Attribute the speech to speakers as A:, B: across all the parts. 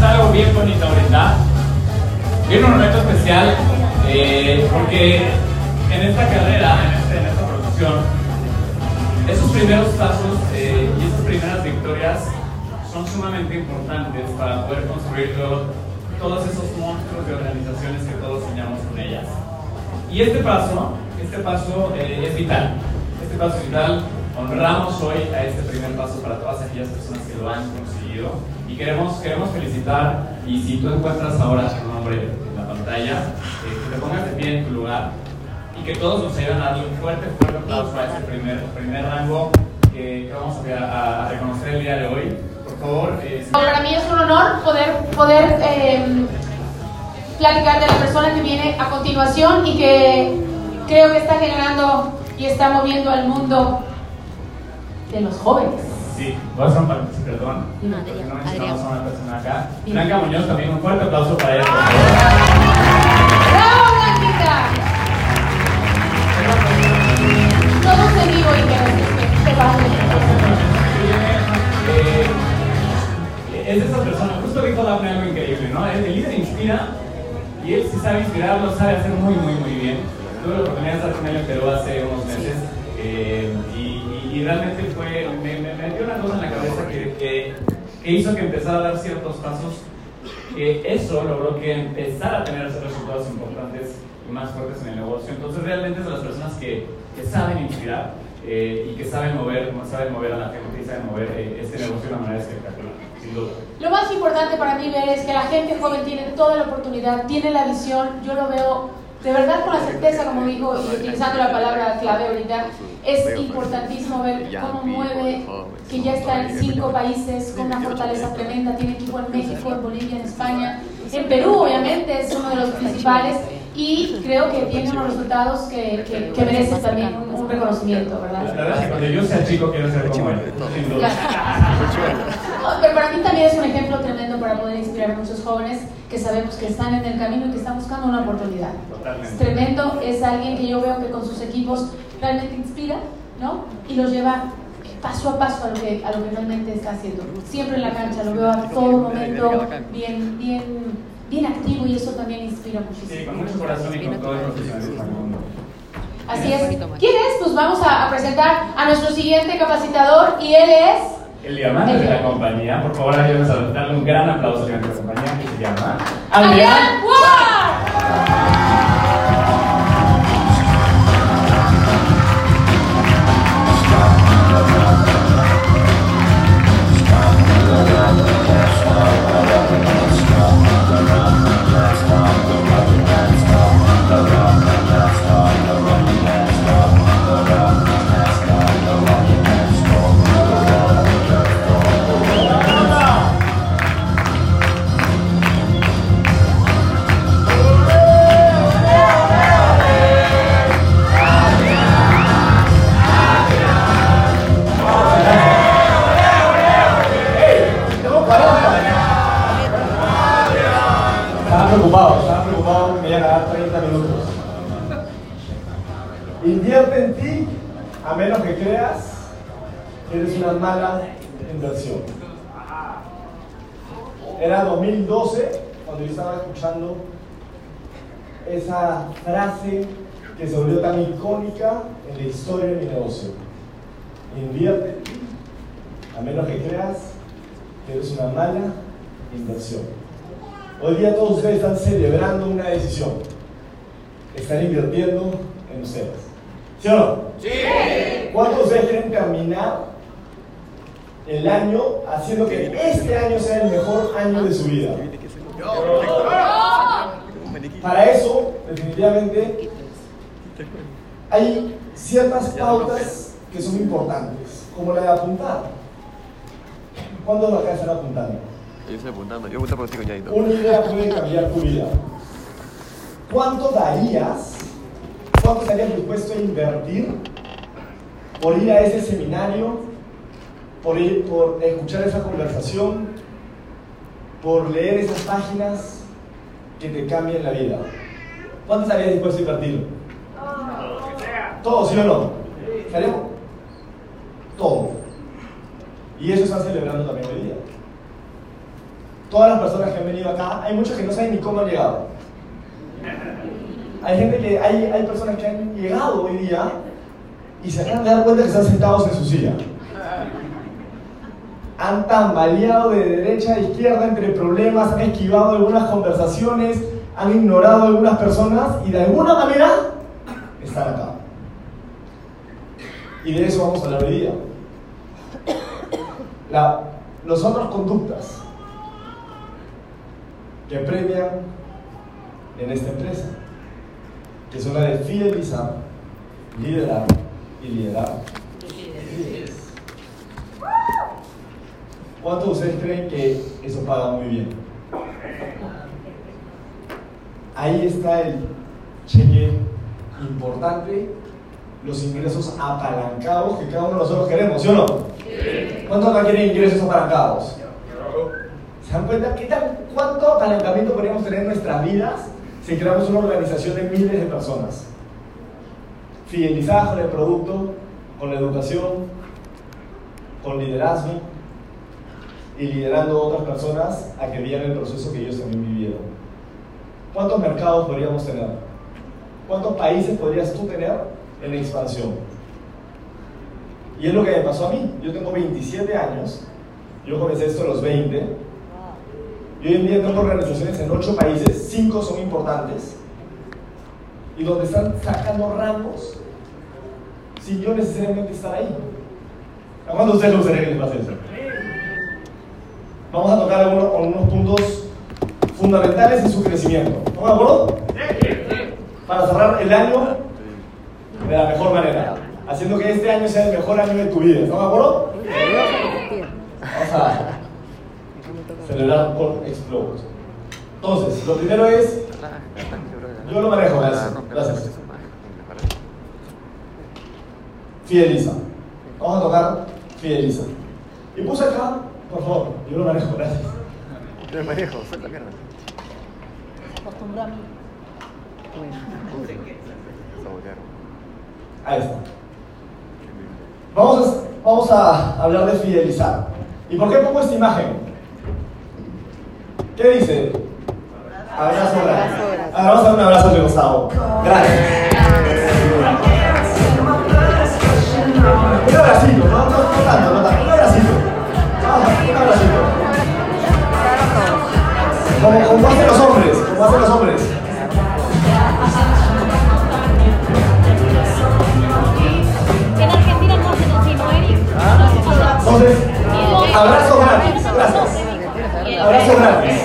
A: hacer algo bien bonito ahorita. Viene un momento especial eh, porque en esta carrera, en, este- en esta producción, esos primeros pasos eh, y esas primeras victorias son sumamente importantes para poder construir luego todos esos monstruos de organizaciones que todos soñamos con ellas. Y este paso, este paso eh, es vital. Este paso es vital. Honramos hoy a este primer paso para todas aquellas personas que lo han conseguido. Y queremos, queremos felicitar, y si tú encuentras ahora tu nombre en la pantalla, eh, que te pongas de pie en tu lugar y que todos nos ayuden a darle un fuerte, fuerte aplauso a este primer, primer rango que, vamos a, reconocer el día de hoy. Por favor, eh,
B: Para mí es un honor poder, poder eh, platicar de la persona que viene a continuación y que creo que está generando y está moviendo al mundo de los jóvenes.
A: Sí, voy a hacer un paréntesis, perdón.
B: Dime.
A: porque No
B: Adrián.
A: a una persona acá. Blanca Muñoz, también un fuerte aplauso para ella.
B: ¡Bravo, Blanquita! Todos en vivo y que se
A: Eh, es de esas personas, justo dijo Daphne algo increíble, ¿no? El, líder inspira y él sí sabe inspirar, lo sabe hacer muy, muy, muy bien. Tuve la oportunidad de estar con él en Perú hace unos meses eh, y, y- realmente fue, me, me metió una cosa en la cabeza que, que- que hizo que empezara a dar ciertos pasos, que eso logró que empezara a tener resultados importantes y más fuertes en el negocio. Entonces realmente de las personas que, que saben inspirar eh, y que saben mover, saben mover a la gente y saben mover eh, este negocio de una manera espectacular, sin duda.
B: Lo más importante para mí ver es que la gente joven tiene toda la oportunidad, tiene la visión, yo lo veo de verdad con la certeza, como dijo, y utilizando la palabra clave ahorita, es importantísimo ver cómo mueve, que ya está en cinco países con una fortaleza tremenda, tiene equipo en México, en Bolivia, en España, en Perú obviamente es uno de los principales y creo que tiene unos resultados que, que, que merecen también un, un reconocimiento,
A: La
B: ¿verdad?
A: verdad es que cuando yo sea chico quiero ser como él, sin duda.
B: No, Pero para mí también es un ejemplo tremendo para poder inspirar a muchos jóvenes que sabemos que están en el camino y que están buscando una oportunidad. Es
A: Totalmente.
B: tremendo, es alguien que yo veo que con sus equipos realmente inspira, ¿no? Y los lleva paso a paso a lo que, a lo que realmente está haciendo. Siempre en la cancha, lo veo a todo momento bien, bien, bien activo y eso también inspira
A: Sí,
B: muchísimo.
A: con mucho corazón y con todo el profesionalismo del mundo.
B: Así es. ¿Quién es? Pues vamos a, a presentar a nuestro siguiente capacitador y él es...
A: El diamante de la compañía, por favor, ayúdenos a darle un gran aplauso de la compañía que se llama Adrián.
C: Hoy día todos ustedes están celebrando una decisión. Están invirtiendo en ustedes. ¿Sí o no? Sí. ¿Cuántos de ustedes quieren terminar el año haciendo que este año sea el mejor año de su vida? Para eso, definitivamente, hay ciertas pautas que son importantes, como la de apuntar. ¿Cuántos de acá están apuntando?
D: Yo estoy apuntando, yo apunto por ti, coñadito.
C: Una idea puede cambiar tu vida. ¿Cuánto darías? ¿Cuánto estarías dispuesto a invertir por ir a ese seminario, por, ir, por escuchar esa conversación, por leer esas páginas que te cambien la vida? ¿Cuánto estarías dispuesto a invertir? Todo, ¿sí o no? ¿Estaríamos? Todo. Y eso están celebrando también. Todas las personas que han venido acá, hay muchos que no saben ni cómo han llegado. Hay gente que, hay, hay personas que han llegado hoy día y se acaban de dar cuenta que están sentados en su silla. Han tambaleado de derecha a izquierda entre problemas, han esquivado algunas conversaciones, han ignorado algunas personas y de alguna manera están acá. Y de eso vamos a hablar hoy día. La, las otras conductas que premian en esta empresa, que son la de fidelizar, liderar y liderar. ¿Cuántos de ustedes creen que eso paga muy bien? Ahí está el cheque importante, los ingresos apalancados que cada uno de nosotros queremos, ¿sí o no? ¿Cuántos acá quieren ingresos apalancados? ¿Se dan cuenta qué tan, cuánto apalancamiento podríamos tener en nuestras vidas si creamos una organización de miles de personas? Fidelizadas con el producto, con la educación, con liderazgo y liderando a otras personas a que vivan el proceso que ellos también vivieron. ¿Cuántos mercados podríamos tener? ¿Cuántos países podrías tú tener en expansión? Y es lo que me pasó a mí. Yo tengo 27 años, yo comencé esto a los 20, y hoy en día tengo organizaciones en 8 países, 5 son importantes, y donde están sacando rangos sin yo necesariamente estar ahí. ¿A cuántos de ustedes les gustaría que les pase eso? Vamos a tocar algunos, algunos puntos fundamentales en su crecimiento. ¿Estamos de acuerdo? Para cerrar el año de la mejor manera, haciendo que este año sea el mejor año de tu vida. ¿Estamos de acuerdo? Vamos a celebrar con Explode. Entonces, lo primero es, yo lo manejo, gracias. gracias. Fideliza. Vamos a tocar Fideliza. Y puse acá, por favor, yo lo manejo, gracias.
D: Yo me manejo, suelta mierda.
E: Acostumbró a mí.
D: Sabotear.
C: Ahí está. Vamos a, vamos a hablar de fidelizar. ¿Y por qué pongo esta imagen? ¿Qué dice? Abrazo grande. Ahora vamos a dar un abrazo de Gustavo. Gracias. Un abracito, no, no, no tanto, no tanto. Un abracito. Un abracito. Como, como hacen los hombres, como hacen los hombres.
E: En Argentina no hacen así, ¿no, Eric?
C: Entonces, abrazo gratis. Gracias. Abrazo gratis.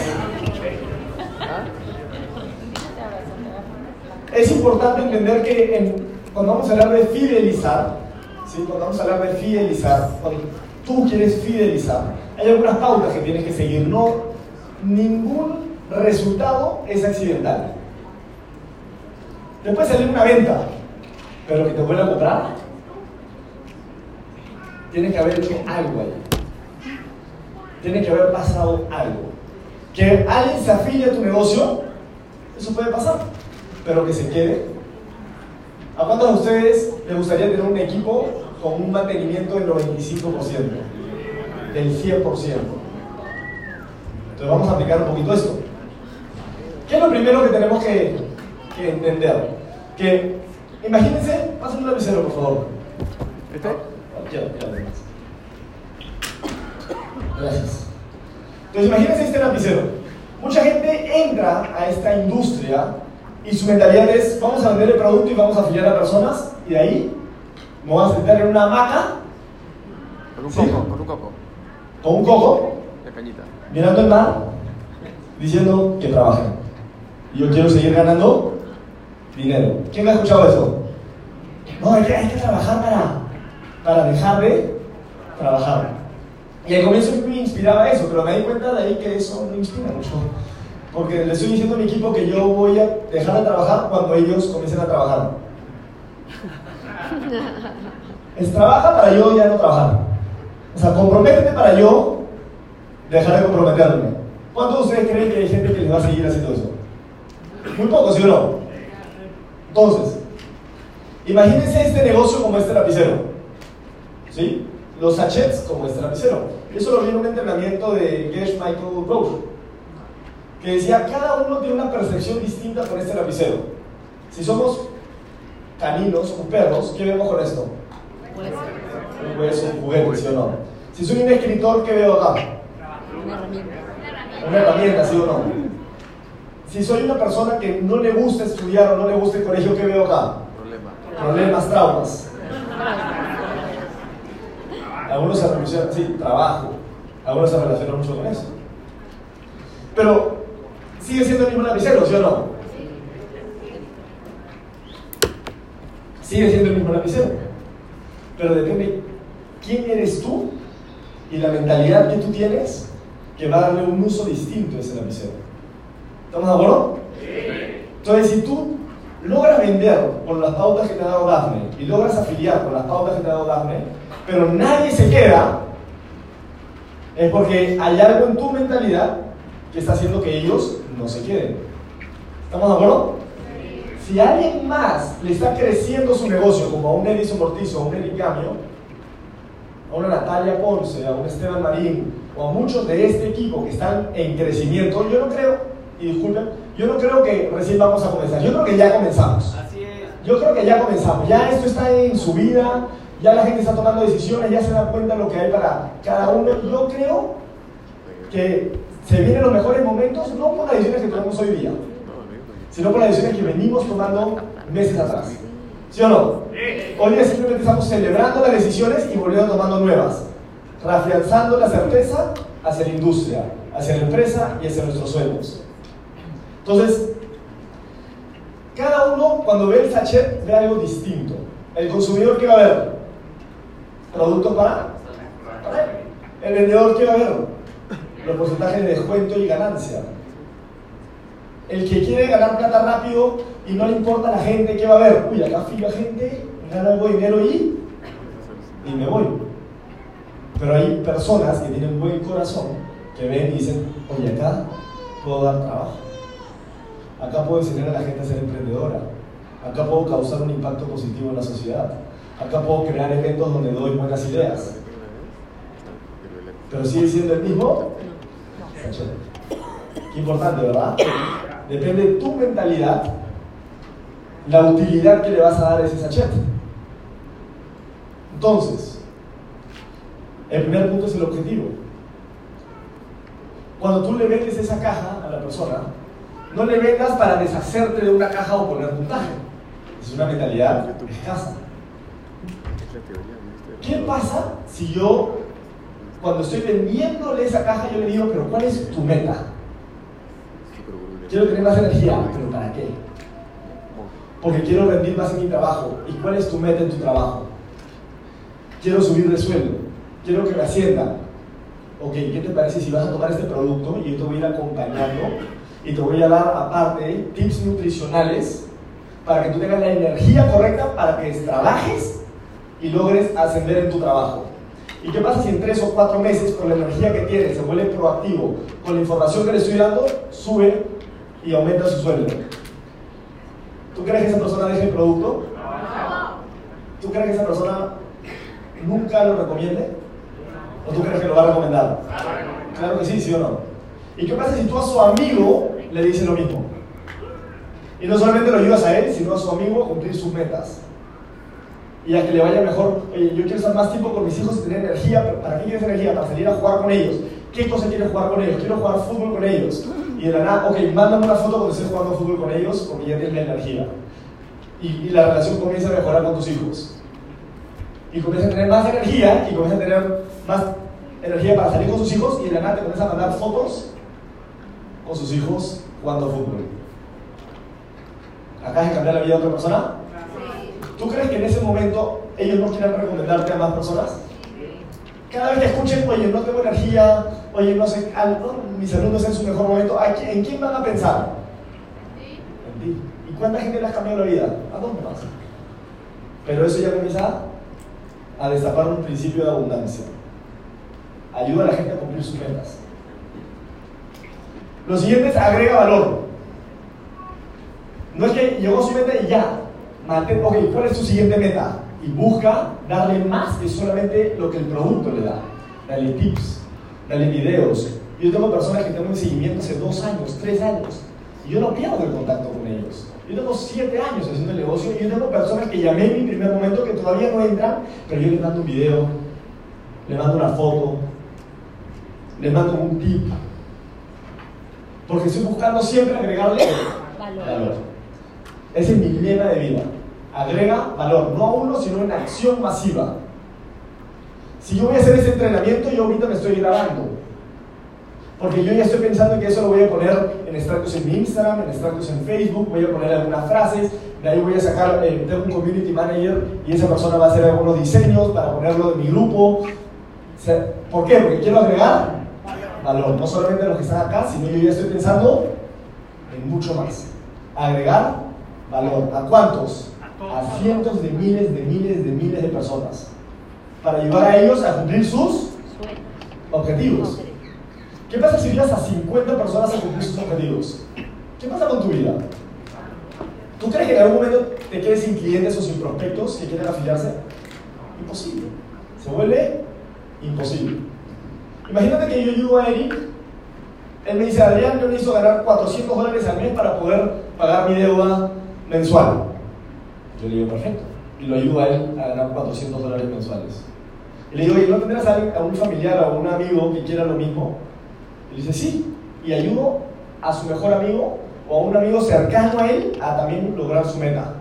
C: Es importante entender que en- cuando vamos a hablar de fidelizar, ¿sí? cuando vamos a hablar de fidelizar, cuando tú quieres fidelizar, hay algunas pautas que tienes que seguir. No, ningún resultado es accidental. Te puede salir una venta, pero que te vuelva a comprar, tiene que haber hecho algo ahí. Tiene que haber pasado algo. Que alguien se afilie a tu negocio, eso puede pasar, pero que se quede. ¿A cuántos de ustedes les gustaría tener un equipo con un mantenimiento del 95%? Del 100%. Entonces vamos a aplicar un poquito esto. ¿Qué es lo primero que tenemos que, que entender? Que, imagínense, pasen un lapicero por favor.
D: ¿Este?
C: Ya, ya, ya. Gracias. Entonces imagínense este lapicero. Mucha gente entra a esta industria y su mentalidad es vamos a vender el producto y vamos a afiliar a personas y de ahí me voy a sentar en una hamaca
D: Con un
C: ¿Sí?
D: coco, con un coco.
C: con un coco
D: De cañita.
C: mirando el mar diciendo que trabajen. Y yo quiero seguir ganando dinero. ¿Quién ha escuchado eso? No, hay que, hay que trabajar para, para dejar de trabajar. Y al comienzo me inspiraba eso, pero me di cuenta de ahí que eso no inspira mucho. Porque le estoy diciendo a mi equipo que yo voy a dejar de trabajar cuando ellos comiencen a trabajar. Es trabaja para yo ya no trabajar. O sea, comprométete para yo dejar de comprometerme. ¿Cuántos de ustedes creen que hay gente que les va a seguir haciendo eso? Muy pocos, ¿sí o no? Entonces, imagínense este negocio como este lapicero. ¿Sí? Los sachets como este lapicero. Eso lo vi en un entrenamiento de Gesh Michael Roche. que decía, cada uno tiene una percepción distinta con este lapicero. Si somos caninos o perros, ¿qué vemos con esto? Un hueso, un juguete, ¿sí o no? Si soy un escritor, ¿qué veo acá?
E: Una herramienta.
C: Una herramienta, ¿sí o no? Si soy una persona que no le gusta estudiar o no le gusta el colegio, ¿qué veo acá?
D: Problema.
C: Problemas, traumas. Algunos se relacionan, sí, trabajo. Algunos se relacionan mucho con eso. Pero sigue siendo el mismo lapicero, ¿sí o no? Sigue siendo el mismo lapicero. Pero depende quién eres tú y la mentalidad que tú tienes que va a darle un uso distinto a ese lapicero. ¿Estamos de acuerdo? Entonces, si tú logras vender con las pautas que te ha dado Dafne y logras afiliar con las pautas que te ha dado Dafne, pero nadie se queda, es porque hay algo en tu mentalidad que está haciendo que ellos no se queden. ¿Estamos de acuerdo? Si alguien más le está creciendo su negocio, como a un Edison Mortizo, a un Eric Camio, a una Natalia Ponce, a un Esteban Marín, o a muchos de este equipo que están en crecimiento, yo no creo, y disculpen, yo no creo que recién vamos a comenzar, yo creo que ya comenzamos.
A: Así es.
C: Yo creo que ya comenzamos, ya esto está en su vida, ya la gente está tomando decisiones, ya se da cuenta de lo que hay para cada uno. Yo creo que se vienen los mejores momentos, no por las decisiones que tomamos hoy día, sino por las decisiones que venimos tomando meses atrás. ¿Sí o no? Hoy día simplemente estamos celebrando las decisiones y volviendo tomando nuevas, reafianzando la certeza hacia la industria, hacia la empresa y hacia nuestros sueños. Entonces, cada uno cuando ve el sachet ve algo distinto. El consumidor ¿qué va a ver? Productos para. El vendedor ¿qué va a ver? Los porcentajes de descuento y ganancia. El que quiere ganar plata rápido y no le importa a la gente, ¿qué va a ver? Uy, acá fila gente, gano algo de dinero y, y me voy. Pero hay personas que tienen buen corazón que ven y dicen, oye, acá puedo dar trabajo. Acá puedo enseñar a la gente a ser emprendedora. Acá puedo causar un impacto positivo en la sociedad. Acá puedo crear eventos donde doy buenas ideas. Pero sigue siendo el mismo. Qué importante, ¿verdad? Depende de tu mentalidad, la utilidad que le vas a dar a ese sachet. Entonces, el primer punto es el objetivo. Cuando tú le vendes esa caja a la persona, no le vendas para deshacerte de una caja o poner puntaje. Es una mentalidad escasa. ¿Qué pasa si yo, cuando estoy vendiéndole esa caja, yo le digo, pero ¿cuál es tu meta? Quiero tener más energía, pero ¿para qué? Porque quiero rendir más en mi trabajo. ¿Y cuál es tu meta en tu trabajo? Quiero subir de sueldo. Quiero que me asciendan. Ok, ¿qué te parece si vas a tomar este producto y yo te voy a ir acompañando y te voy a dar aparte tips nutricionales para que tú tengas la energía correcta para que trabajes y logres ascender en tu trabajo? ¿Y qué pasa si en tres o cuatro meses, con la energía que tienes, se vuelve proactivo, con la información que le estoy dando, sube y aumenta su sueldo? ¿Tú crees que esa persona deje el producto? ¿Tú crees que esa persona nunca lo recomiende? ¿O tú crees que lo va a recomendar? Claro que sí, sí o no. ¿Y qué pasa si tú a su amigo le dices lo mismo? Y no solamente lo ayudas a él, sino a su amigo a cumplir sus metas. Y a que le vaya mejor. Oye, yo quiero estar más tiempo con mis hijos y tener energía. pero ¿Para qué quieres energía? Para salir a jugar con ellos. ¿Qué cosa quieres jugar con ellos? Quiero jugar fútbol con ellos. Y de la nada, ok, mándame una foto cuando estés jugando fútbol con ellos porque ya tienes la energía. Y, y la relación comienza a mejorar con tus hijos. Y comienza a tener más energía y comienza a tener más energía para salir con sus hijos y de la nada te comienza a mandar fotos con sus hijos jugando fútbol. ¿Acabas de cambiar la vida de otra persona? ¿Tú crees que en ese momento ellos no quieran recomendarte a más personas? Cada vez que escuchen, oye, no tengo energía, oye, no sé, al- no, mi salud no está en su mejor momento, ¿a qui- ¿en quién van a pensar? En ti. ¿Y cuánta gente le has cambiado la vida? A dos más. Pero eso ya comienza a destapar un principio de abundancia. Ayuda a la gente a cumplir sus metas. Lo siguiente es agrega valor. No es que llegó su meta y ya. Mantén, ok, ¿cuál es tu siguiente meta? Y busca darle más que solamente lo que el producto le da. Dale tips, dale videos, Yo tengo personas que tengo en seguimiento hace dos años, tres años, y yo no pierdo el contacto con ellos. Yo tengo siete años haciendo el negocio y yo tengo personas que llamé en mi primer momento que todavía no entran, pero yo les mando un video, les mando una foto, les mando un tip. Porque estoy buscando siempre agregarle
E: Valor.
C: valor. Ese es mi lema de vida. Agrega valor, no a uno, sino en acción masiva. Si yo voy a hacer ese entrenamiento, yo ahorita me estoy grabando. Porque yo ya estoy pensando que eso lo voy a poner en extractos en mi Instagram, en extractos en Facebook, voy a poner algunas frases, de ahí voy a sacar, eh, tengo un community manager y esa persona va a hacer algunos diseños para ponerlo en mi grupo. ¿Por qué? Porque quiero agregar valor, no solamente a los que están acá, sino yo ya estoy pensando en mucho más. Agregar valor. ¿A cuántos? A cientos de miles de miles de miles de personas. Para ayudar a ellos a cumplir sus objetivos. ¿Qué pasa si ayudas a 50 personas a cumplir sus objetivos? ¿Qué pasa con tu vida? ¿Tú crees que en algún momento te quedes sin clientes o sin prospectos que quieren afiliarse? Imposible. Se vuelve imposible. Imagínate que yo ayudo a Eric. Él me dice, Adrián, yo necesito ganar 400 dólares al mes para poder pagar mi deuda mensual. Yo le digo, perfecto. Y lo ayudo a él a ganar 400 dólares mensuales. Y le digo, oye, ¿no tendrás a, un familiar o a un amigo que quiera lo mismo? Y dice, sí. Y ayudo a su mejor amigo o a un amigo cercano a él a también lograr su meta.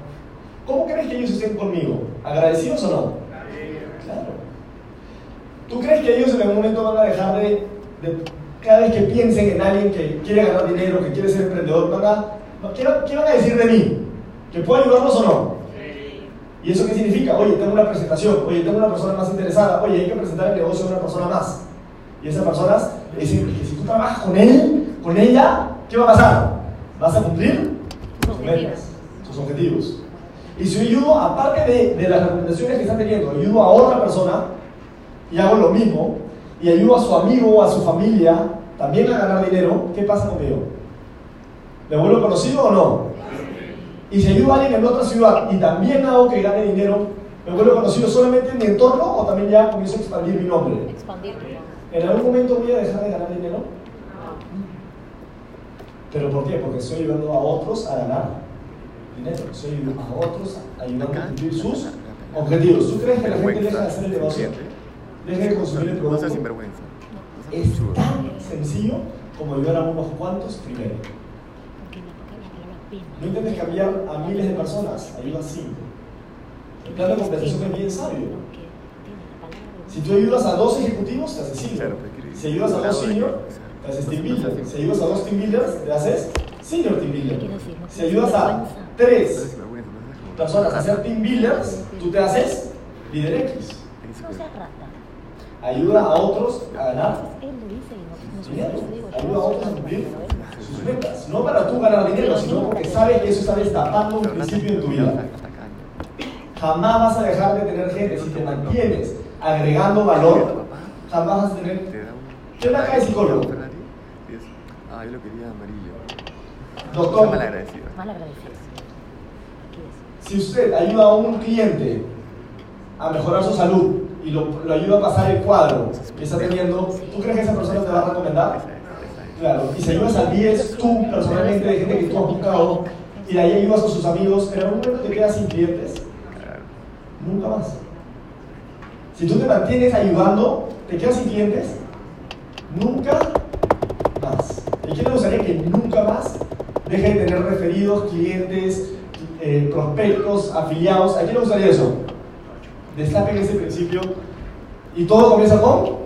C: ¿Cómo crees que ellos estén conmigo? ¿Agradecidos o no? Claro. ¿Tú crees que ellos en algún momento van a dejar de, cada vez que piensen en alguien que quiere ganar dinero, que quiere ser emprendedor, van a, ¿qué, qué van a decir de mí? ¿Que puedo ayudarlos o no? ¿Y eso qué significa? Oye, tengo una presentación, oye, tengo una persona más interesada, oye, hay que presentar el negocio a una persona más. Y esas personas dicen que si tú trabajas con él, con ella, ¿qué va a pasar? Vas a cumplir tus metas, tus objetivos. Y si yo ayudo, aparte de, de las recomendaciones que están teniendo, ayudo a otra persona y hago lo mismo, y ayudo a su amigo a su familia también a ganar dinero, ¿qué pasa conmigo? ¿Me vuelvo conocido o no? Y si ayudo a alguien en otra ciudad y también hago que gane dinero, ¿me vuelvo conocido solamente en mi entorno o también ya comienzo a expandir mi nombre?
E: Expandir.
C: ¿En algún momento voy a dejar de ganar dinero? ¿Pero por qué? Porque estoy ayudando a otros a ganar dinero. Estoy ayudando a otros ayudando a cumplir sus objetivos. ¿Tú crees que la gente deja de hacer el negocio? Deja de consumir el
D: No
C: producto.
D: No
C: Es tan sencillo como ayudar a unos cuantos primero.
E: Porque en la boca la palabra pena.
C: No intentes cambiar a miles de personas, ayuda a cinco. El plan de compensación es bien sabio. Si tú ayudas a dos ejecutivos, te haces
D: quiere-
C: Si ayudas a dos senior, te haces team builder. Si ayudas a dos team builders, te haces senior team builder. Si ayudas a tres personas a ser team builders, tú te haces líder X. Ayuda a otros a ganar. Ayuda a otros a cumplir sus metas. No para tú ganar dinero, sino porque sabes que eso está destapando un principio en tu vida. Jamás vas a dejar de tener gente si te mantienes agregando valor. Jamás vas a tener. ¿Qué onda acá de psicólogo?
D: Ah, yo lo quería amarillo.
C: Doctor.
D: Mal agradecido.
E: Mal agradecido.
C: Si usted ayuda a un cliente a mejorar su salud y lo, lo ayuda a pasar el cuadro que está teniendo, ¿tú crees que esa persona te va a recomendar?
D: Esa es, esa es.
C: Claro. Y si ayudas a 10 tú personalmente de gente que tú has buscado y de ahí ayudas a sus amigos, en algún momento te quedas sin clientes, nunca más. Si tú te mantienes ayudando, te quedas sin clientes, nunca más. ¿Y quién le gustaría que nunca más deje de tener referidos, clientes, eh, prospectos, afiliados? ¿A quién le gustaría eso? Destapen ese principio y todo comienza con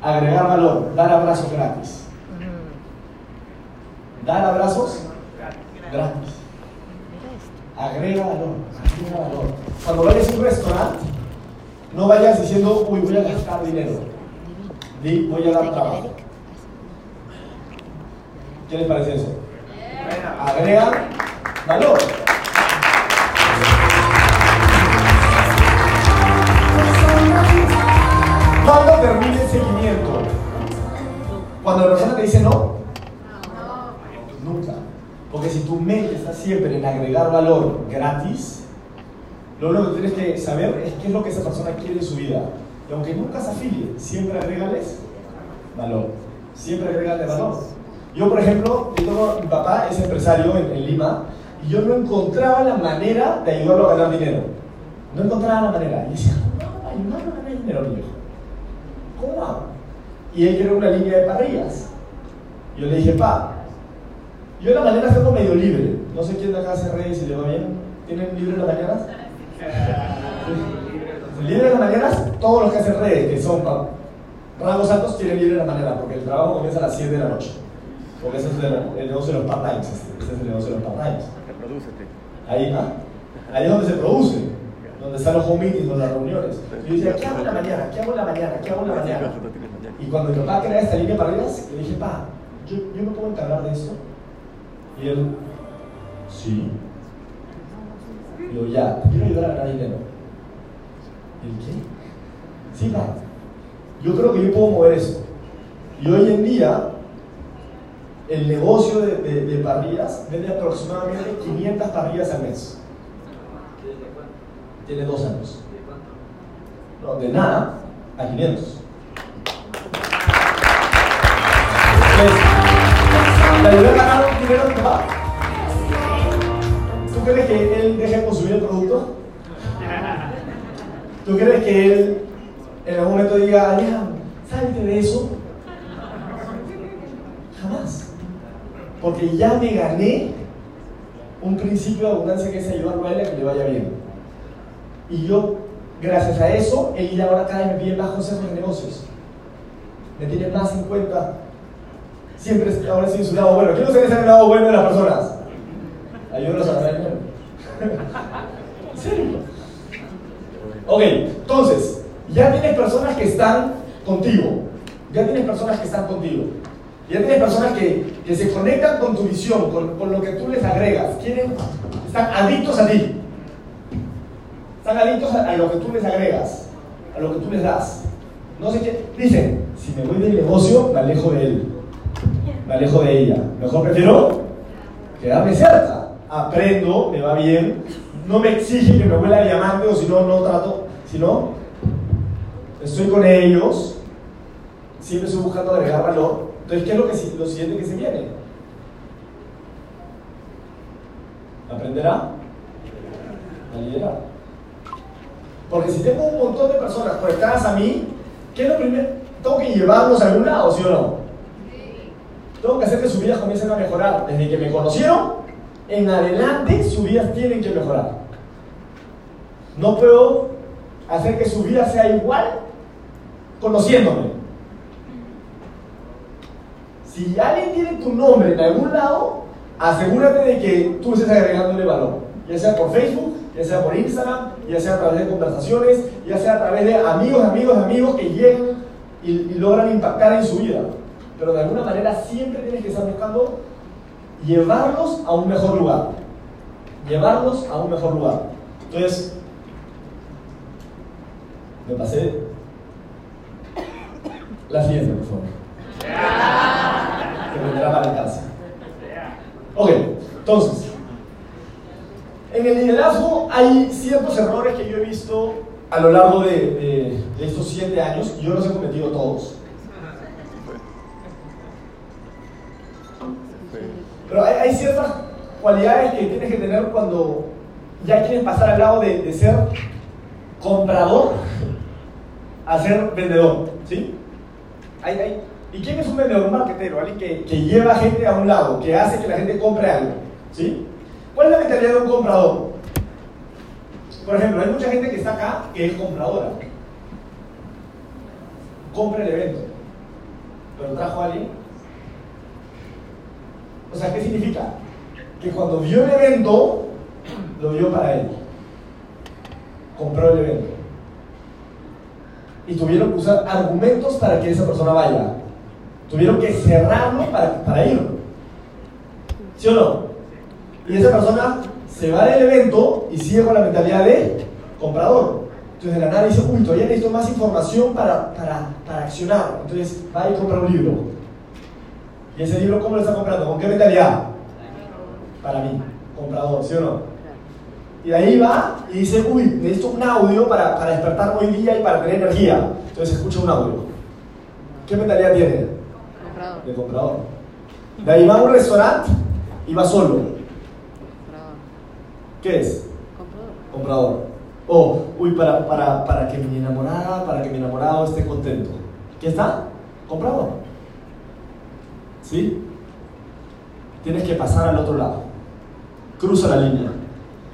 C: agregar valor, dar abrazos gratis. Dar abrazos gratis. Agrega valor, agrega valor. Cuando vayas a un restaurante, no vayas diciendo, uy, voy a gastar dinero. Voy a dar
E: ¿Usted quiere,
C: trabajo. ¿Qué les parece eso? Agrega valor. ¿Cuándo termina el seguimiento? Cuando la persona te dice no. Porque si tu mente está siempre en agregar valor gratis, lo único que tienes que saber es qué es lo que esa persona quiere en su vida. Y aunque nunca se afilie, siempre agrégales valor. Siempre agregarle valor. Yo, por ejemplo, yo tengo- mi papá es empresario en, Lima y yo no encontraba la manera de ayudarlo a ganar dinero. No encontraba la manera. Y decía, ¿cómo ayudarlo a ganar dinero, mi viejo? ¿Cómo hago? Y él quería una línea de parrillas. Yo le dije, pa, yo en la mañana tengo medio libre. No sé quién de acá hace redes y le va bien. ¿Tienen libre en las mañanas? Libre en las mañanas, todos los que hacen redes, que son rangos altos, tienen libre en la mañana, porque el trabajo comienza a las 7 de la noche. Porque ese es el, el negocio de los part-times. Este, ese es el negocio de los part-times. Ahí, ¿ah? Ahí es donde se produce, donde están los home meetings, donde las reuniones. Y yo decía, ¿qué hago en la mañana? ¿Qué hago en la mañana? ¿Qué hago en la mañana. Y cuando mi papá crea esta línea para arriba, le dije, pa, ¿yo, yo me puedo encargar de esto? Y él, sí. Y yo, ya, te quiero ayudar a ganar dinero. ¿Y él qué? Sí, pa. Yo creo que yo puedo mover eso. Y hoy en día, el negocio de, de- de parrillas vende aproximadamente 500 parrillas al mes. Tiene dos años. No, de nada a 500. Entonces, ¿Le ayudé a ganar un dinero a mi papá? ¿Tú crees que él deje de consumir el producto? ¿Tú crees que él en algún momento diga, ya, salte de eso? Jamás. Porque ya me gané un principio de abundancia que es ayudarlo a él a que le vaya bien. Y yo, gracias a eso, él ahora cada vez me pide más consejos de negocios. Me tiene más en cuenta. Siempre ahora en su lado bueno. Quiero ser ese lado bueno de las personas. Ayúdanos a dinero. ¿En? Ok, entonces, ya tienes personas que están contigo. Ya tienes personas que están contigo. Ya tienes personas que, que se conectan con tu visión, con, con lo que tú les agregas. Quieren, están adictos a ti. Están adictos a, a lo que tú les agregas, a lo que tú les das. No sé qué. Dicen, si me voy del negocio, me alejo de él. Me alejo de ella. Mejor prefiero quedarme cerca. Aprendo, me va bien. No me exige que me vuelva diamante o si no, no trato. Si no, estoy con ellos. Siempre estoy buscando agregar valor. Entonces, ¿qué es lo, que, lo siguiente que se viene? ¿Aprenderá? A liderar. Porque si tengo un montón de personas conectadas a mí, ¿qué es lo primero? Tengo que llevarlos a algún lado, ¿sí o no? Tengo que hacer que sus vidas comiencen a mejorar. Desde que me conocieron, en adelante sus vidas tienen que mejorar. No puedo hacer que su vida sea igual conociéndome. Si alguien tiene tu nombre en algún lado, asegúrate de que tú estés agregándole valor. Ya sea por Facebook, ya sea por Instagram, ya sea a través de conversaciones, ya sea a través de amigos, amigos, amigos que llegan y, y logran impactar en su vida. Pero de alguna manera siempre tienes que estar buscando llevarlos a un mejor lugar. Llevarlos a un mejor lugar. Entonces, me pasé la siguiente, por favor. Que vendrá para casa. Ok, entonces, en el liderazgo hay ciertos errores que yo he visto a lo largo de estos siete años. Yo los he cometido todos. Pero hay, ciertas cualidades que tienes que tener cuando ya quieres pasar al lado de, de ser comprador a ser vendedor. ¿Sí? Hay- hay- ¿Y quién es un vendedor? Un marketero, alguien que, que lleva gente a un lado, que hace que la gente compre algo. ¿Sí? ¿Cuál es la mentalidad de un comprador? Por ejemplo, hay mucha gente que está acá que es compradora. Compra el evento. Pero trajo a alguien o sea, ¿qué significa? Que cuando vio el evento, lo vio para él. Compró el evento. Y tuvieron que usar argumentos para que esa persona vaya. Tuvieron que cerrarlo para, para ir. ¿Sí o no? Y esa persona se va del evento y sigue con la mentalidad de comprador. Entonces de la nada dice, uy, todavía necesito más información para, para, para accionar. Entonces va y compra un libro. ¿Y ese libro cómo lo está comprando? ¿Con qué mentalidad? Para mí, comprador, ¿sí o no? Y de ahí va y dice, uy, necesito un audio para, para despertar hoy día y para tener energía. Entonces escucha un audio. ¿Qué mentalidad tiene? De comprador. De ahí va a un restaurante y va solo. ¿Qué es? Comprador. O, uy, para, para, para que mi enamorada, para que mi enamorado esté contento. ¿Qué está? Comprador. ¿Sí? Tienes que pasar al otro lado. Cruza la línea.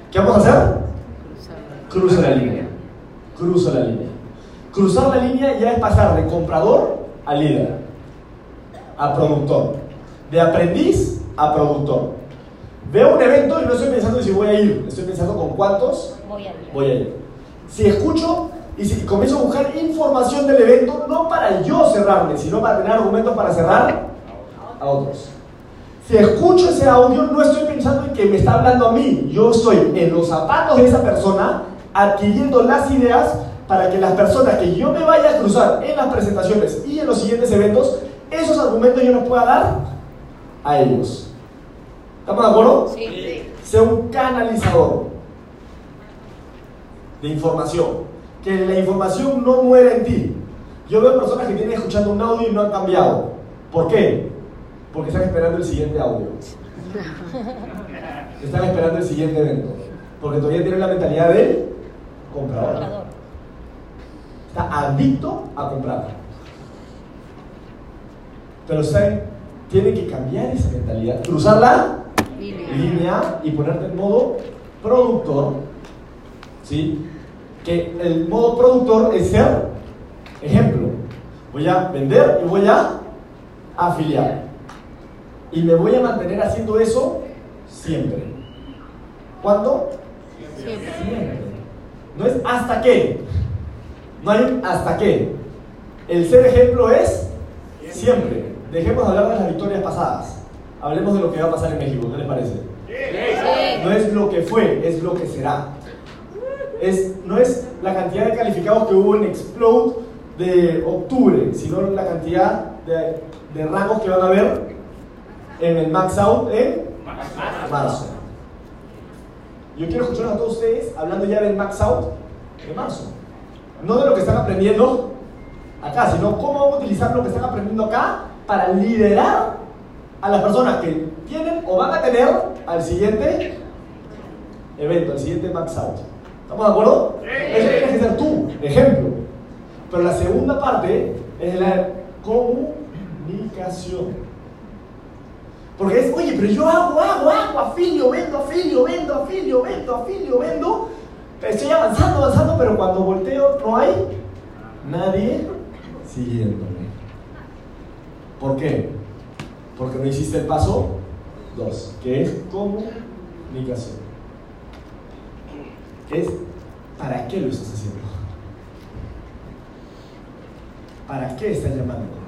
C: ¿Qué vamos a hacer? Cruza la línea. Cruza la línea. Cruzar la línea ya es pasar de comprador a líder, a productor, de aprendiz a productor. Veo un evento y no estoy pensando en si voy a ir, estoy pensando con cuántos
E: Voy a ir.
C: voy a ir. Si escucho y si comienzo a buscar información del evento, no para yo cerrarme, sino para tener argumentos para cerrar a otros. Si escucho ese audio, no estoy pensando en que me está hablando a mí. Yo estoy en los zapatos de esa persona, adquiriendo las ideas para que las personas que yo me vaya a cruzar en las presentaciones y en los siguientes eventos, esos argumentos yo los pueda dar a ellos. ¿Estamos de acuerdo?
E: Sí.
C: Sea un canalizador de información. Que la información no muera en ti. Yo veo personas que vienen escuchando un audio y no han cambiado. ¿Por qué? Porque están esperando el siguiente audio. Están esperando el siguiente evento. Porque todavía tienen la mentalidad del comprador. Está adicto a comprar. Pero ¿saben? Tienen que cambiar esa mentalidad. Cruzarla línea y ponerte en modo productor. ¿Sí? Que el modo productor es ser ejemplo. Voy a vender y voy a afiliar. Y me voy a mantener haciendo eso siempre. ¿Cuándo?
E: Siempre.
C: Siempre. No es hasta qué. No hay hasta qué. El ser ejemplo es siempre. Dejemos de hablar de las victorias pasadas. Hablemos de lo que va a pasar en México. ¿Qué les parece? No es lo que fue, es lo que será. Es, no es la cantidad de calificados que hubo en Explode de octubre, sino la cantidad de, de rangos que van a haber en el Max Out en marzo. Yo quiero escuchar a todos ustedes hablando ya del Max Out de marzo. No de lo que están aprendiendo acá, sino cómo vamos a utilizar lo que están aprendiendo acá para liderar a las personas que tienen o van a tener al siguiente evento, al siguiente Max Out. ¿Estamos de acuerdo? Eso tienes que ser tú, ejemplo. Pero la segunda parte es la comunicación. Porque es, oye, pero yo hago, hago, hago, afilio, vendo, afilio, vendo, afilio, vendo, afilio, vendo. Estoy avanzando, avanzando, pero cuando volteo no hay nadie siguiéndome. ¿Por qué? Porque no hiciste el paso 2, que es comunicación. Es ¿para qué lo estás haciendo? ¿Para qué estás llamando?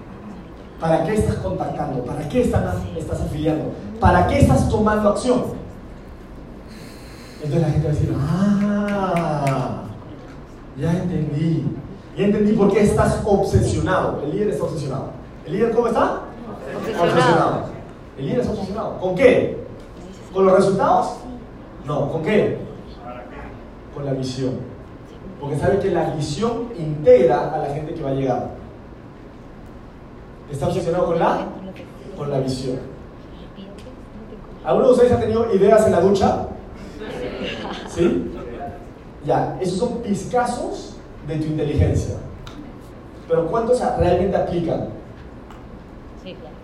C: ¿Para qué estás contactando? ¿Para qué estás, estás afiliando? ¿Para qué estás tomando acción? Entonces la gente va a decir, ah, ya entendí. Ya entendí por qué estás obsesionado. El líder está obsesionado. ¿El líder cómo está?
E: Obsesionado.
C: El líder está obsesionado. ¿Con qué? ¿Con los resultados? No, ¿con qué? Con la visión. Porque sabe que la visión integra a la gente que va a llegar. Está obsesionado con la, con la visión. ¿Alguno de ustedes ha tenido ideas en la ducha? ¿Sí? Ya, esos son pizcazos de tu inteligencia. Pero ¿cuántos realmente aplican?
E: Sí, claro.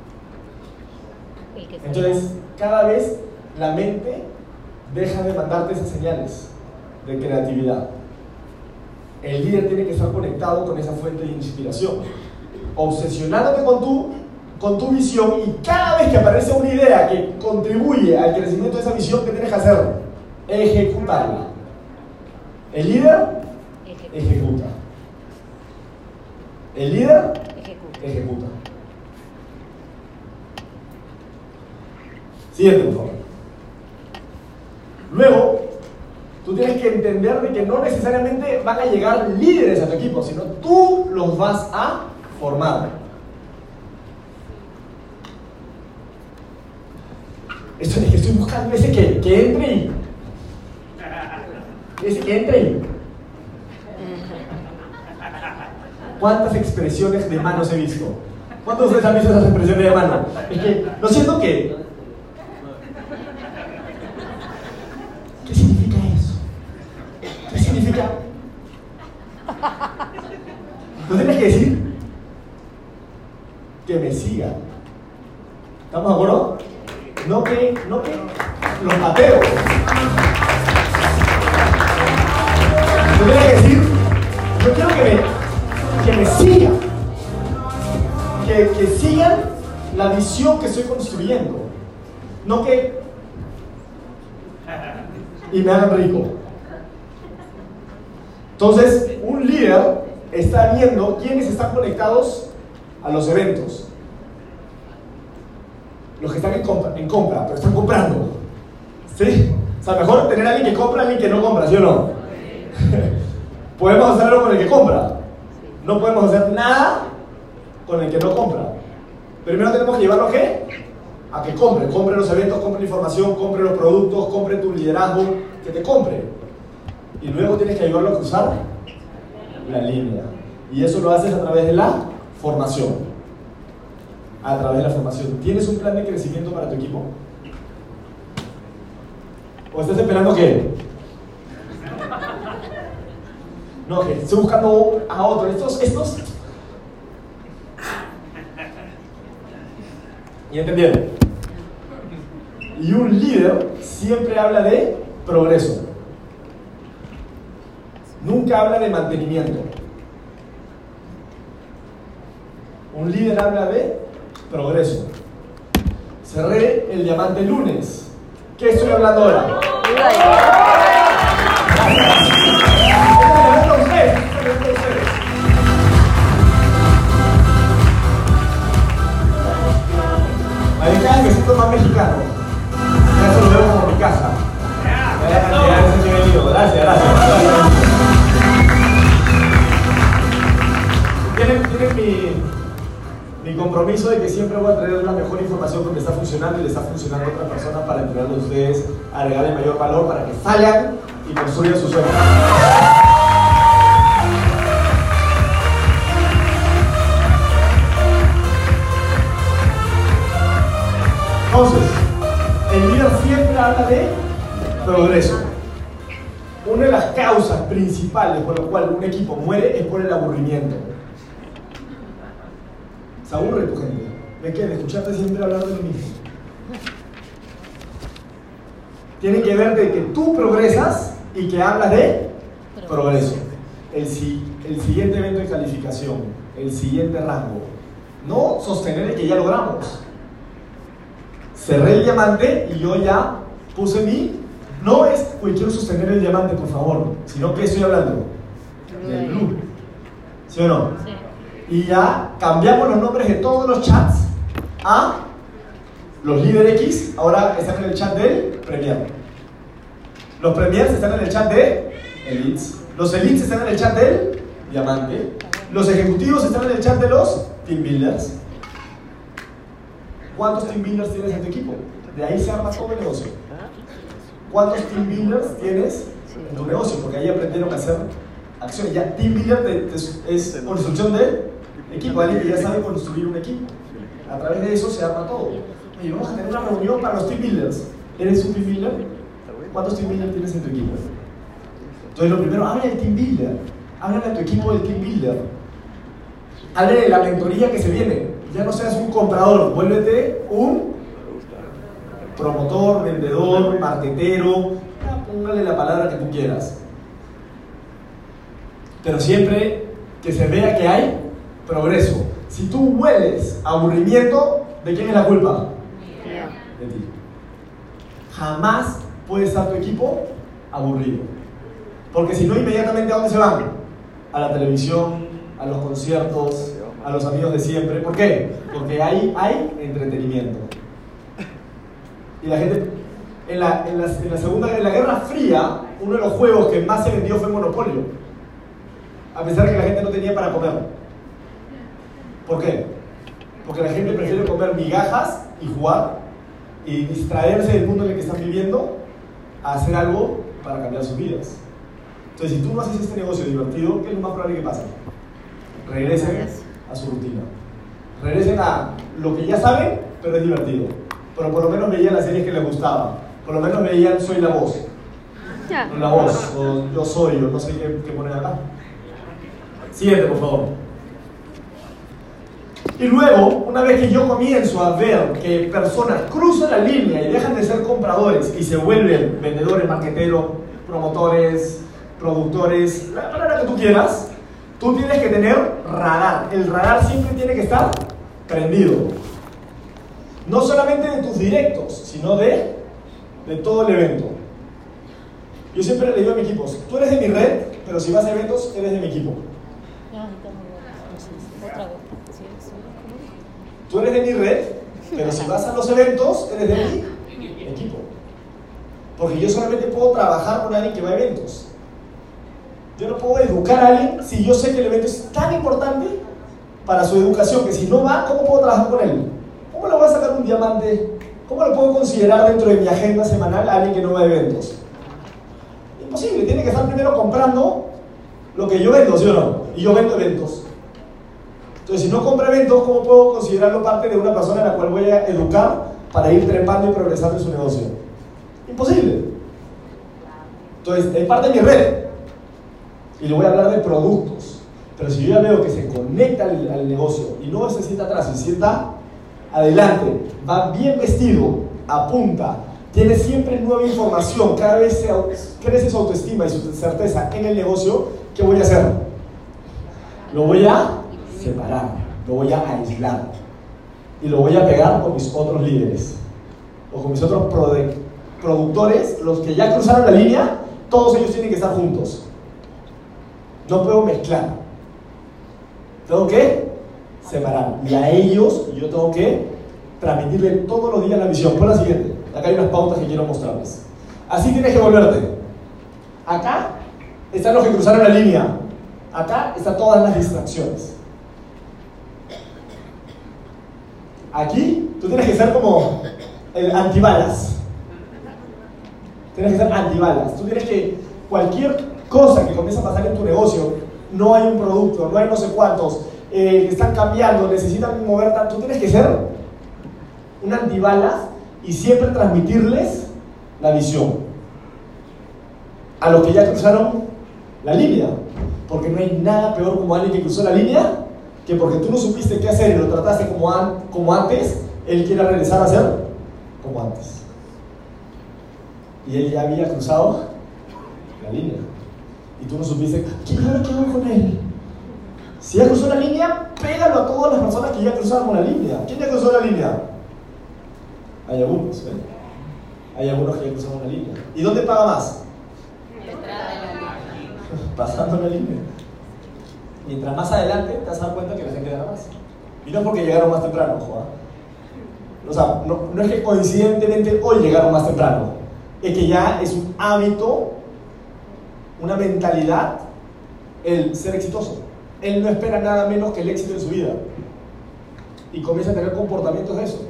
C: Entonces, cada vez la mente deja de mandarte esas señales de creatividad. El líder tiene que estar conectado con esa fuente de inspiración, obsesionándote con tu, con tu visión y cada vez que aparece una idea que contribuye al crecimiento de esa visión, ¿qué tienes que hacer? Ejecutarla. El líder
E: ejecuta.
C: El líder
E: Ejecuta.
C: ejecuta. Siguiente, por favor. Luego, tú tienes que entender de que no necesariamente van a llegar líderes a tu equipo, sino tú los vas a formar. Esto es que estoy buscando ese que, que entre y. Ese que entre y. ¿Cuántas expresiones de manos he visto? ¿Cuántos de ustedes han visto esas expresiones de mano? Es que, lo siento que... ¿Qué significa eso? ¿Qué significa? Tú tienes que decir me hagan rico. Entonces, un líder está viendo quiénes están conectados a los eventos. Los que están en compra, en compra pero están comprando. ¿Sí? O sea, mejor tener a alguien que compra a alguien que no compra, ¿sí o no? podemos hacer algo con el que compra. No podemos hacer nada con el que no compra. Primero tenemos que llevarlo a qué? A que compre. Compre los eventos, compre la información, compre los productos, compre tu liderazgo, que te compre. Y luego tienes que ayudarlo a cruzar la línea. Y eso lo haces a través de la formación. A través de la formación. ¿Tienes un plan de crecimiento para tu equipo? ¿O estás esperando qué? No, que estoy buscando a otro. Estos, estos. ¿Y entendieron? Y un líder siempre habla de progreso. Nunca habla de mantenimiento. Un líder habla de progreso. Cerré el diamante lunes. ¿Qué estoy hablando ahora? Ahí cada me siento más mexicano. Ya eso lo veo como mi casa. Gracias, gracias. Tienen, tienen mi, mi compromiso de que siempre voy a traer la mejor información porque está funcionando y le está funcionando a otra persona para entregarle a ustedes, agregarle mayor valor para que salgan y construyan sus sueños. Entonces, el líder siempre habla de progreso. Una de las causas principales por las cuales un equipo muere es por el aburrimiento. Se aburre tu gente. ¿De qué? De escucharte siempre hablar de lo mismo. Tiene que ver de que tú progresas y que hablas de progreso. El, el siguiente evento de calificación, el siguiente rango. No sostener el que ya logramos. Cerré el diamante y yo ya puse mi. No es, quiero sostener el diamante, por favor. Sino que estoy hablando del blue. ¿Sí o no?
E: Sí.
C: Y ya cambiamos los nombres de todos los chats a los líder X. Ahora están en el chat del Premier. Los Premiers están en el chat de Elites. Los Elites están en el chat del Diamante. Los ejecutivos están en el chat de los Team Builders. ¿Cuántos Team Builders tienes en tu equipo? De ahí se arma todo el negocio. ¿Cuántos Team Builders tienes en tu negocio? Porque ahí aprendieron a hacer acciones. Ya Team Builder de- de- es construcción de equipo, alguien que ya sabe construir un equipo. A través de eso se arma todo. Oye, vamos a tener una reunión para los Team Builders. ¿Eres un Team Builder? ¿Cuántos Team Builders tienes en tu equipo? Entonces lo primero, habla del Team Builder. Habla de tu equipo del Team Builder. Habla de la mentoría que se viene. Ya no seas un comprador, vuélvete un promotor, vendedor, marketero, póngale la palabra que tú quieras. Pero siempre que se vea que hay progreso. Si tú hueles aburrimiento, ¿de quién es la culpa? De ti. Jamás puede estar tu equipo aburrido. Porque si no, inmediatamente a dónde se van? A la televisión, a los conciertos, a los amigos de siempre. ¿Por qué? Porque ahí hay entretenimiento. Y la gente, en la, en la, en la segunda, en la Guerra Fría, uno de los juegos que más se vendió fue Monopolio. A pesar de que la gente no tenía para comer. ¿Por qué? Porque la gente prefiere comer migajas y jugar y distraerse del mundo en el que están viviendo a hacer algo para cambiar sus vidas. Entonces, si tú no haces este negocio divertido, ¿qué es lo más probable que pase? Regresen a su rutina. Regresen a lo que ya saben, pero es divertido. Pero por lo menos veían las series que les gustaban. Por lo menos veían Soy la voz. La voz, o Yo soy, o no sé qué, qué poner acá. Siguiente, por favor. Y luego, una vez que yo comienzo a ver que personas cruzan la línea y dejan de ser compradores y se vuelven vendedores, marqueteros, promotores, productores, la palabra que tú quieras, tú tienes que tener radar. El radar siempre tiene que estar prendido. No solamente de tus directos, sino de, de todo el evento. Yo siempre le digo a mi equipo, tú eres de mi red, pero si vas a eventos, eres de mi equipo. Tú eres de mi red, pero si vas a los eventos, eres de mi equipo. Porque yo solamente puedo trabajar con alguien que va a eventos. Yo no puedo educar a alguien si yo sé que el evento es tan importante para su educación que si no va, ¿cómo puedo trabajar con él? ¿Cómo le voy a sacar un diamante? ¿Cómo lo puedo considerar dentro de mi agenda semanal a alguien que no va a eventos? Imposible, tiene que estar primero comprando lo que yo vendo, ¿sí o no? Y yo vendo eventos. Entonces, si no compra eventos, ¿cómo puedo considerarlo parte de una persona a la cual voy a educar para ir trepando y progresando en su negocio? Imposible. Entonces, es parte de mi red. Y le voy a hablar de productos. Pero si yo ya veo que se conecta al, al negocio y no se sienta atrás, se sienta adelante, va bien vestido, apunta, tiene siempre nueva información, cada vez se crece su autoestima y su certeza en el negocio, ¿qué voy a hacer? Lo voy a separar, lo voy a aislar y lo voy a pegar con mis otros líderes o con mis otros productores, los que ya cruzaron la línea, todos ellos tienen que estar juntos. No puedo mezclar. Tengo que separar. Y a ellos yo tengo que transmitirle todos los días la visión. Por la siguiente. Acá hay unas pautas que quiero mostrarles. Así tienes que volverte. Acá están los que cruzaron la línea. Acá están todas las distracciones. Aquí tú tienes que ser como el antibalas. Tienes que ser antibalas. Tú tienes que, cualquier cosa que comience a pasar en tu negocio, no hay un producto, no hay no sé cuántos, eh, están cambiando, necesitan mover tanto, tú tienes que ser un antibalas y siempre transmitirles la visión. A los que ya cruzaron la línea. Porque no hay nada peor como alguien que cruzó la línea que porque tú no supiste qué hacer y lo trataste como, an- como antes, él quiera regresar a ser como antes. Y él ya había cruzado la línea. Y tú no supiste, ¿qué ahora qué hago con él? Si ya cruzó la línea, pégalo a todas las personas que ya cruzaron la línea. ¿Quién ya cruzó la línea? Hay algunos, ¿ven? Hay algunos que ya cruzaron la línea. ¿Y dónde paga más? Pasando la línea. Mientras más adelante te vas a dar cuenta que la gente gana más. Y no es porque llegaron más temprano, ojo, ¿ah? O sea, no, no es que coincidentemente hoy llegaron más temprano. Es que ya es un hábito, una mentalidad, el ser exitoso. Él no espera nada menos que el éxito en su vida. Y comienza a tener comportamientos de eso.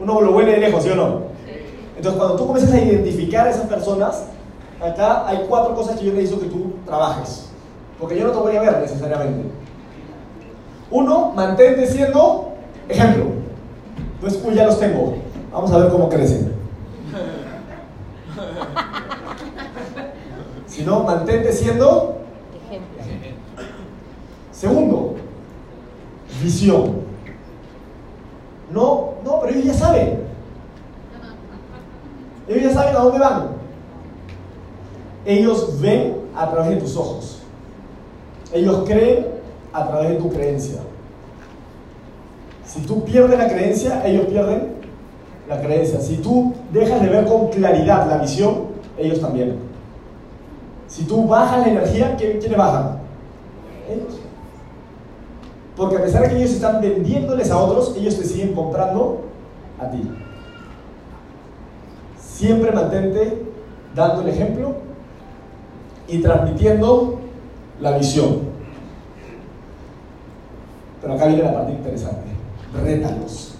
C: Uno lo huele de lejos, ¿sí o no? Entonces, cuando tú comienzas a identificar a esas personas, acá hay cuatro cosas que yo necesito que tú trabajes. Porque yo no te voy a ver necesariamente. Uno, mantente siendo ejemplo. Pues, uy, ya los tengo. Vamos a ver cómo crecen. Si no, mantente siendo
E: Ejemplo.
C: Segundo, visión. No, no, pero ellos ya saben. Ellos ya saben a dónde van. Ellos ven a través de tus ojos. Ellos creen a través de tu creencia. Si tú pierdes la creencia, ellos pierden la creencia. Si tú dejas de ver con claridad la visión, ellos también. Si tú bajas la energía, ¿quién- ¿quiénes bajan? Ellos. Porque a pesar de que ellos están vendiéndoles a otros, ellos te siguen comprando a ti. Siempre mantente dando el ejemplo y transmitiendo la visión. Pero acá viene la parte interesante. Rétalos.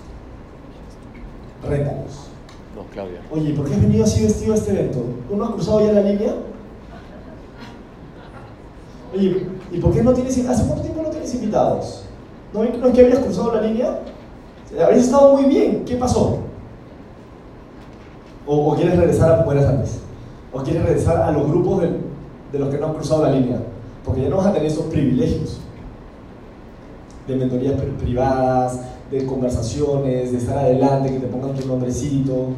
C: Rétalos.
D: No, Claudia.
C: Oye, ¿por qué has venido así vestido a este evento? ¿Tú no has cruzado ya la línea? Oye, ¿y por qué no tienes, hace cuánto tiempo no tienes invitados? ¿No no es que habías cruzado la línea? Habías estado muy bien, ¿qué pasó? ¿O, quieres regresar a como antes? ¿O quieres regresar a los grupos de, los que no han cruzado la línea? Porque ya no vas a tener esos privilegios de mentorías pri- privadas, de conversaciones, de estar adelante, que te pongan tu nombrecito.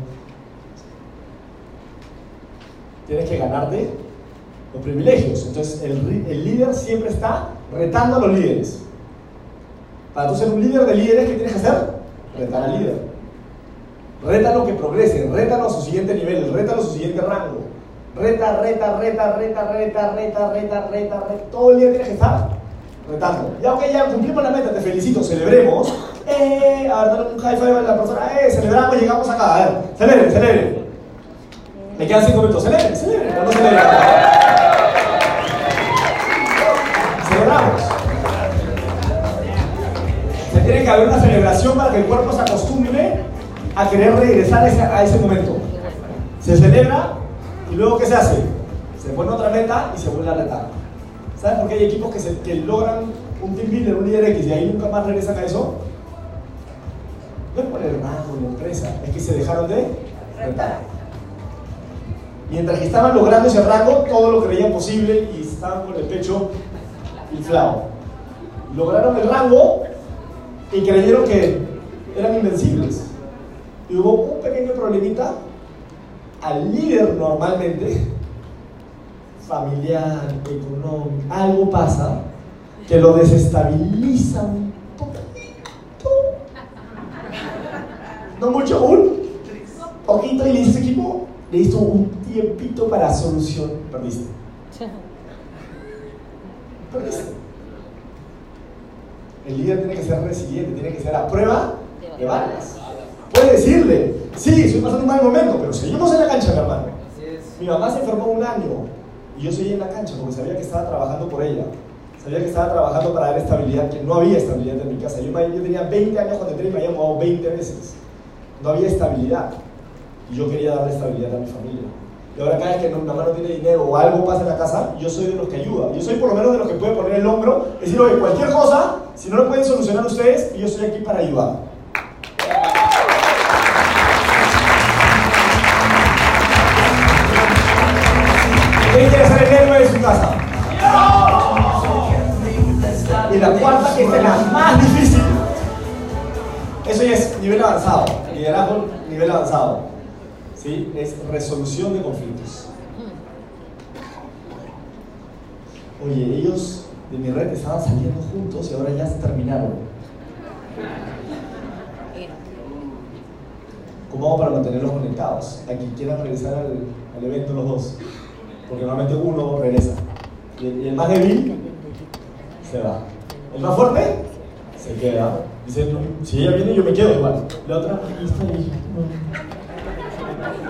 C: Tienes que ganarte los privilegios. Entonces, el líder siempre está retando a los líderes. Para tú ser un líder de líderes, ¿qué tienes que hacer? Retar al líder. Rétalo que progrese, rétalo a su siguiente nivel, rétalo a su siguiente rango. Reta, reta, reta, reta, reta, reta, reta, reta, reta. Todo el día tienes que estar retando. Ya, ok, ya cumplimos la meta, te felicito, celebremos. Eh, a ver, un high five a la persona. Eh, celebramos, llegamos acá. A ver, celebren, celebren. Me quedan cinco minutos. Celebren, celebren. No, no celebren. Tiene que haber una celebración para que el cuerpo se acostumbre a querer regresar a ese, momento. Se celebra y luego ¿qué se hace? Se pone otra meta y se vuelve a retar. ¿Saben por qué hay equipos que, que logran un team builder, un líder X y ahí nunca más regresan a eso? No es por el rango la empresa, es que se dejaron de retar. Mientras que estaban logrando ese rango, todo lo creían posible y estaban con el pecho inflado. Lograron el rango y creyeron que eran invencibles. Y hubo un pequeño problemita al líder normalmente, familiar, económico, algo pasa que lo desestabiliza un poquito. No mucho, un poquito y le dice equipo, le hizo un tiempito para solución, perdiste. Perdiste. El líder tiene que ser resiliente, tiene que ser a prueba de balas. Puede decirle, sí, estoy pasando un mal momento, pero seguimos en la cancha, mi hermano. Mi mamá se enfermó un año y yo seguí en la cancha porque sabía que estaba trabajando por ella. Sabía que estaba trabajando para dar estabilidad, que no había estabilidad en mi casa. Yo, yo tenía 20 años cuando entré y me había mudado 20 veces. No había estabilidad. Y yo quería darle estabilidad a mi familia. Y ahora cada vez que mi mamá no tiene dinero o algo pasa en la casa, yo soy de los que ayuda. Yo soy por lo menos de los que puede poner el hombro y decir, oye, cualquier cosa, si no lo pueden solucionar ustedes, yo estoy aquí para ayudar. ¿Quién quiere el héroe de su casa? Y la cuarta, que es la más difícil. Eso ya es nivel avanzado. Liderazgo nivel avanzado. ¿Sí? Es resolución de conflictos. Oye, ellos de mi red estaban saliendo juntos y ahora ya se terminaron. ¿Cómo hago para mantenerlos conectados? A quien quieran regresar al, evento los dos. Porque normalmente uno regresa. Y el, más débil se va. El más fuerte se queda. Dice, "No, si ella viene yo me quedo igual. La otra, "Y está ahí.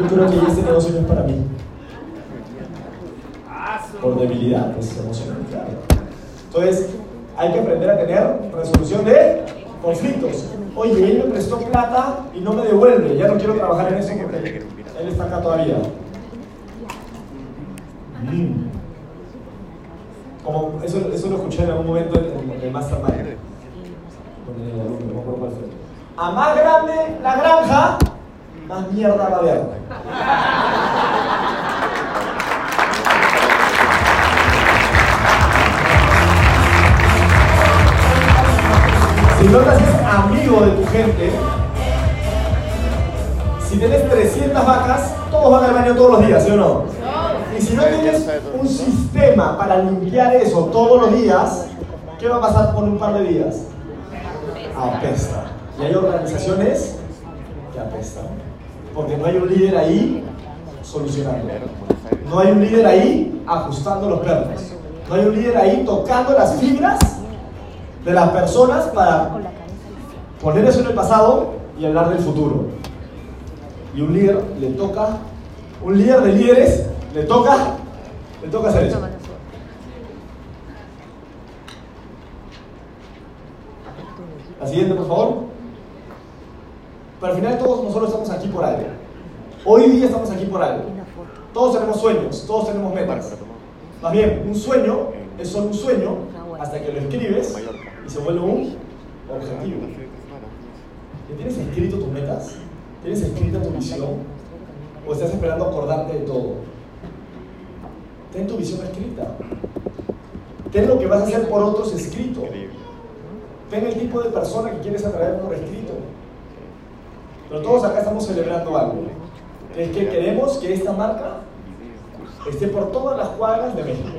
C: Yo creo que este negocio no es para mí. Por debilidad, pues emocional, claro. Entonces, hay que aprender a tener resolución de conflictos. Oye, él me prestó plata y no me devuelve. Ya no quiero trabajar en eso porque él está acá todavía. Mm. Como eso, eso lo escuché en algún momento en, en el Mastermind. A más grande la granja, más mierda va a haber. Si no te haces amigo de tu gente, si tienes 300 vacas, todos van al baño todos los días, ¿sí o no? Y si no tienes un sistema para limpiar eso todos los días, ¿qué va a pasar por un par de días? Apesta. Y hay organizaciones que apestan. Porque no hay un líder ahí solucionando. No hay un líder ahí ajustando los perros. No hay un líder ahí tocando las fibras de las personas para poner eso en el pasado y hablar del futuro. Y un líder le toca, un líder de líderes le toca, le toca hacer eso. La siguiente, por favor. Pero al final todos nosotros estamos aquí por algo. Hoy día estamos aquí por algo. Todos tenemos sueños, todos tenemos metas. Más bien, un sueño es solo un sueño hasta que lo escribes y se vuelve un objetivo. ¿Ya ¿Tienes escrito tus metas? ¿Tienes escrita tu visión? ¿O estás esperando acordarte de todo? Ten tu visión escrita. Ten lo que vas a hacer por otros escrito. Ten el tipo de persona que quieres atraer por escrito. Pero todos acá estamos celebrando algo. Es que queremos que esta marca esté por todas las cuadras de México.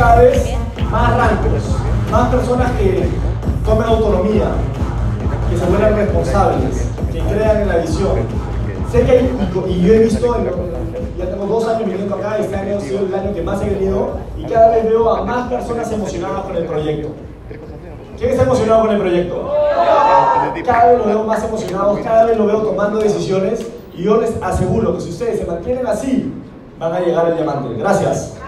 C: Cada vez más rangos, más personas que tomen autonomía, que se vuelvan responsables, que crean en la visión. Sé que hay, y yo he visto, ya tengo dos años viviendo acá, este año ha sido el año que más he venido, y cada vez veo a más personas emocionadas con el proyecto. ¿Quién está emocionado con el proyecto? Cada vez lo veo más emocionados, cada vez lo veo tomando decisiones, y yo les aseguro que si ustedes se mantienen así, van a llegar al diamante. Gracias.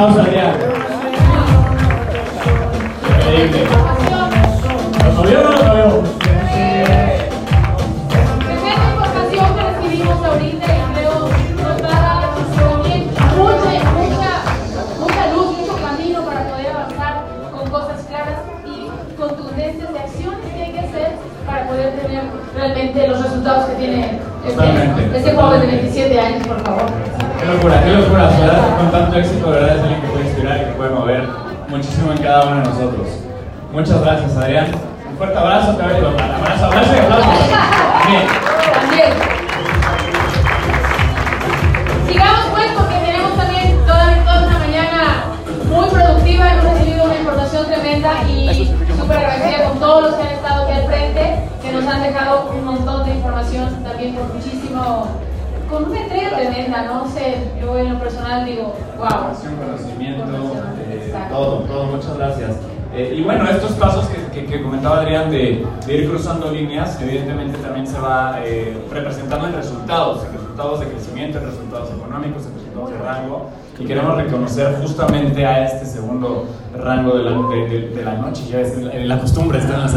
C: Aplauso, Adrián.
A: Increíble. ¿Lo movió o no lo? Totalmente.
B: este, este joven de 27 años, por favor.
A: Qué locura, qué locura. Sea, con tanto éxito, de verdad es alguien que puede inspirar y que puede mover muchísimo en cada uno de nosotros. Muchas gracias, Adrián. Un fuerte abrazo, te. Abrazo, abrazo y aplauso. Bien.
B: Con una entrega tremenda, no sé, yo en lo personal digo, wow.
A: Conocimiento, eh, todo, todo. Muchas gracias. Eh, y bueno, estos pasos que, que- que comentaba Adrián de, de ir cruzando líneas, evidentemente también se va eh, representando en resultados, en resultados de crecimiento, en resultados económicos, en resultados de rango. Y queremos reconocer justamente a este segundo rango de la, de, de- de la noche, ya es la, la costumbre, está en las